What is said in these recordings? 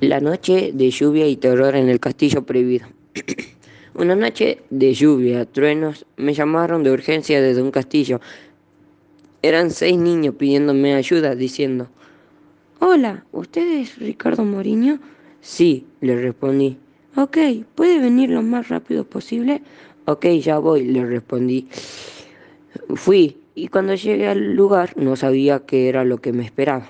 La noche de lluvia y terror en el castillo prohibido. Una noche de lluvia, truenos, me llamaron de urgencia desde un castillo. Eran seis niños pidiéndome ayuda, diciendo, Hola, ¿usted es Ricardo Moriño? Sí, le respondí. Ok, ¿puede venir lo más rápido posible? Ok, ya voy, le respondí. Fui, y cuando llegué al lugar no sabía qué era lo que me esperaba.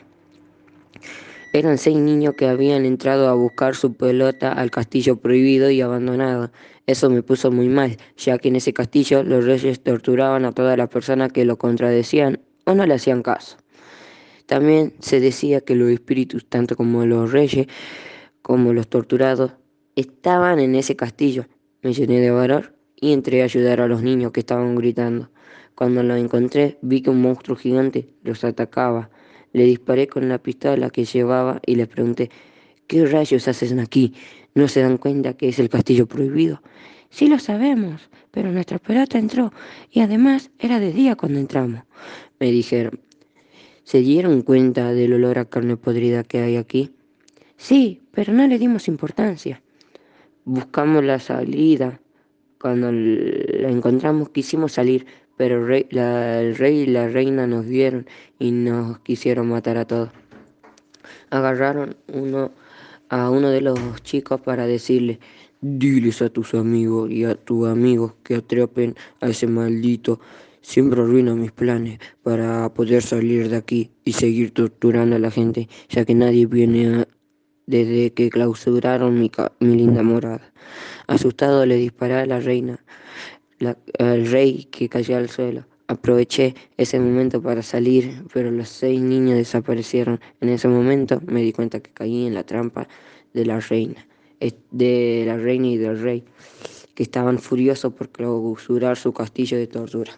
Eran seis niños que habían entrado a buscar su pelota al castillo prohibido y abandonado. Eso me puso muy mal, ya que en ese castillo los reyes torturaban a todas las personas que lo contradecían o no le hacían caso. También se decía que los espíritus, tanto como los reyes como los torturados, estaban en ese castillo. Me llené de valor y entré a ayudar a los niños que estaban gritando. Cuando los encontré, vi que un monstruo gigante los atacaba. Le disparé con la pistola que llevaba y les pregunté, ¿qué rayos hacen aquí? ¿No se dan cuenta que es el castillo prohibido? Sí lo sabemos, pero nuestra pelota entró y además era de día cuando entramos, me dijeron. ¿Se dieron cuenta del olor a carne podrida que hay aquí? Sí, pero no le dimos importancia. Buscamos la salida. Cuando la encontramos quisimos salir, pero el rey, rey y la reina nos vieron y nos quisieron matar a todos. Agarraron uno, a uno de los chicos para decirle, diles a tus amigos y a tus amigos que atrapen a ese maldito. Siempre arruina mis planes para poder salir de aquí y seguir torturando a la gente, ya que nadie viene desde que clausuraron mi, mi linda morada. Asustado le disparé a la reina al rey que cayó al suelo. Aproveché ese momento para salir, pero los seis niños desaparecieron. En ese momento me di cuenta que caí en la trampa de la reina, de la reina y del rey, que estaban furiosos por clausurar su castillo de tortura.